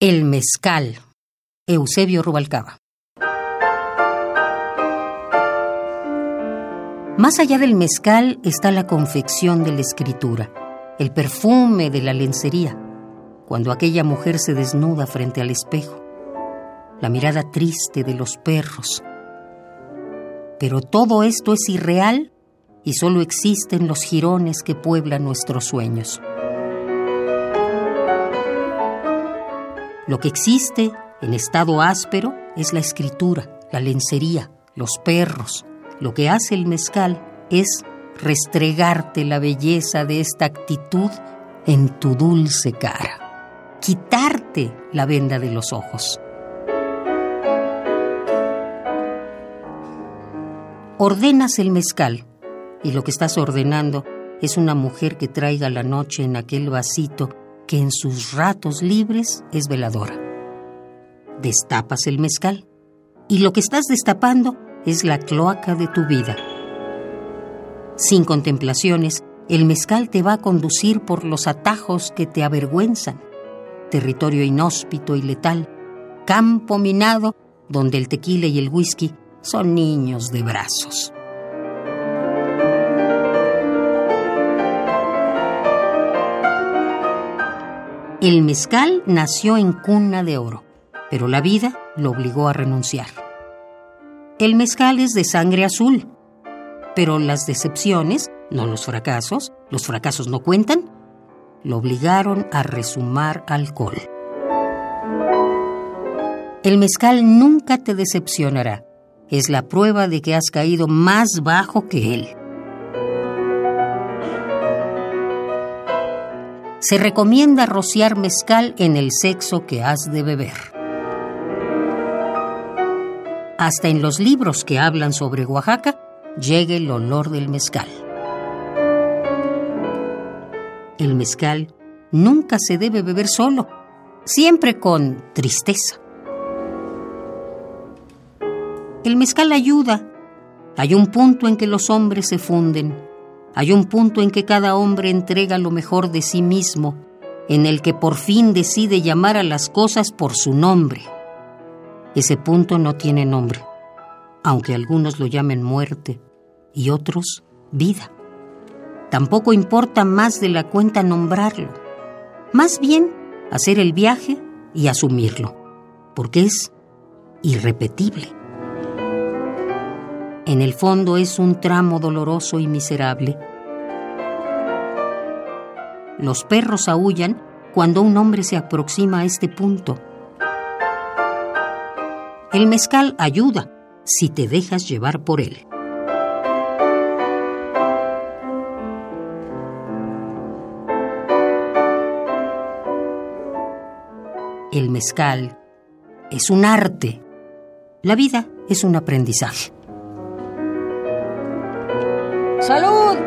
El mezcal. Eusebio Rubalcaba. Más allá del mezcal está la confección de la escritura, el perfume de la lencería, cuando aquella mujer se desnuda frente al espejo, la mirada triste de los perros. Pero todo esto es irreal y solo existen los jirones que pueblan nuestros sueños. Lo que existe en estado áspero es la escritura, la lencería, los perros. Lo que hace el mezcal es restregarte la belleza de esta actitud en tu dulce cara, quitarte la venda de los ojos. Ordenas el mezcal y lo que estás ordenando es una mujer que traiga la noche en aquel vasito que en sus ratos libres es veladora. Destapas el mezcal y lo que estás destapando es la cloaca de tu vida. Sin contemplaciones, el mezcal te va a conducir por los atajos que te avergüenzan, territorio inhóspito y letal, campo minado donde el tequila y el whisky son niños de brazos. El mezcal nació en cuna de oro, pero la vida lo obligó a renunciar. El mezcal es de sangre azul, pero las decepciones, no los fracasos, los fracasos no cuentan, lo obligaron a resumar alcohol. El mezcal nunca te decepcionará. Es la prueba de que has caído más bajo que él. Se recomienda rociar mezcal en el sexo que has de beber. Hasta en los libros que hablan sobre Oaxaca llega el olor del mezcal. El mezcal nunca se debe beber solo, siempre con tristeza. El mezcal ayuda. Hay un punto en que los hombres se funden hay un punto en que cada hombre entrega lo mejor de sí mismo, en el que por fin decide llamar a las cosas por su nombre. Ese punto no tiene nombre, aunque algunos lo llamen muerte y otros vida. Tampoco importa más de la cuenta nombrarlo, más bien hacer el viaje y asumirlo, porque es irrepetible. En el fondo es un tramo doloroso y miserable. Los perros aullan cuando un hombre se aproxima a este punto. El mezcal ayuda si te dejas llevar por él. El mezcal es un arte. La vida es un aprendizaje. ¡Salud!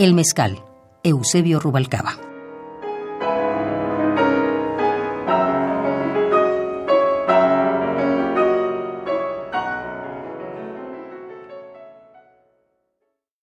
El mezcal, Eusebio Rubalcaba.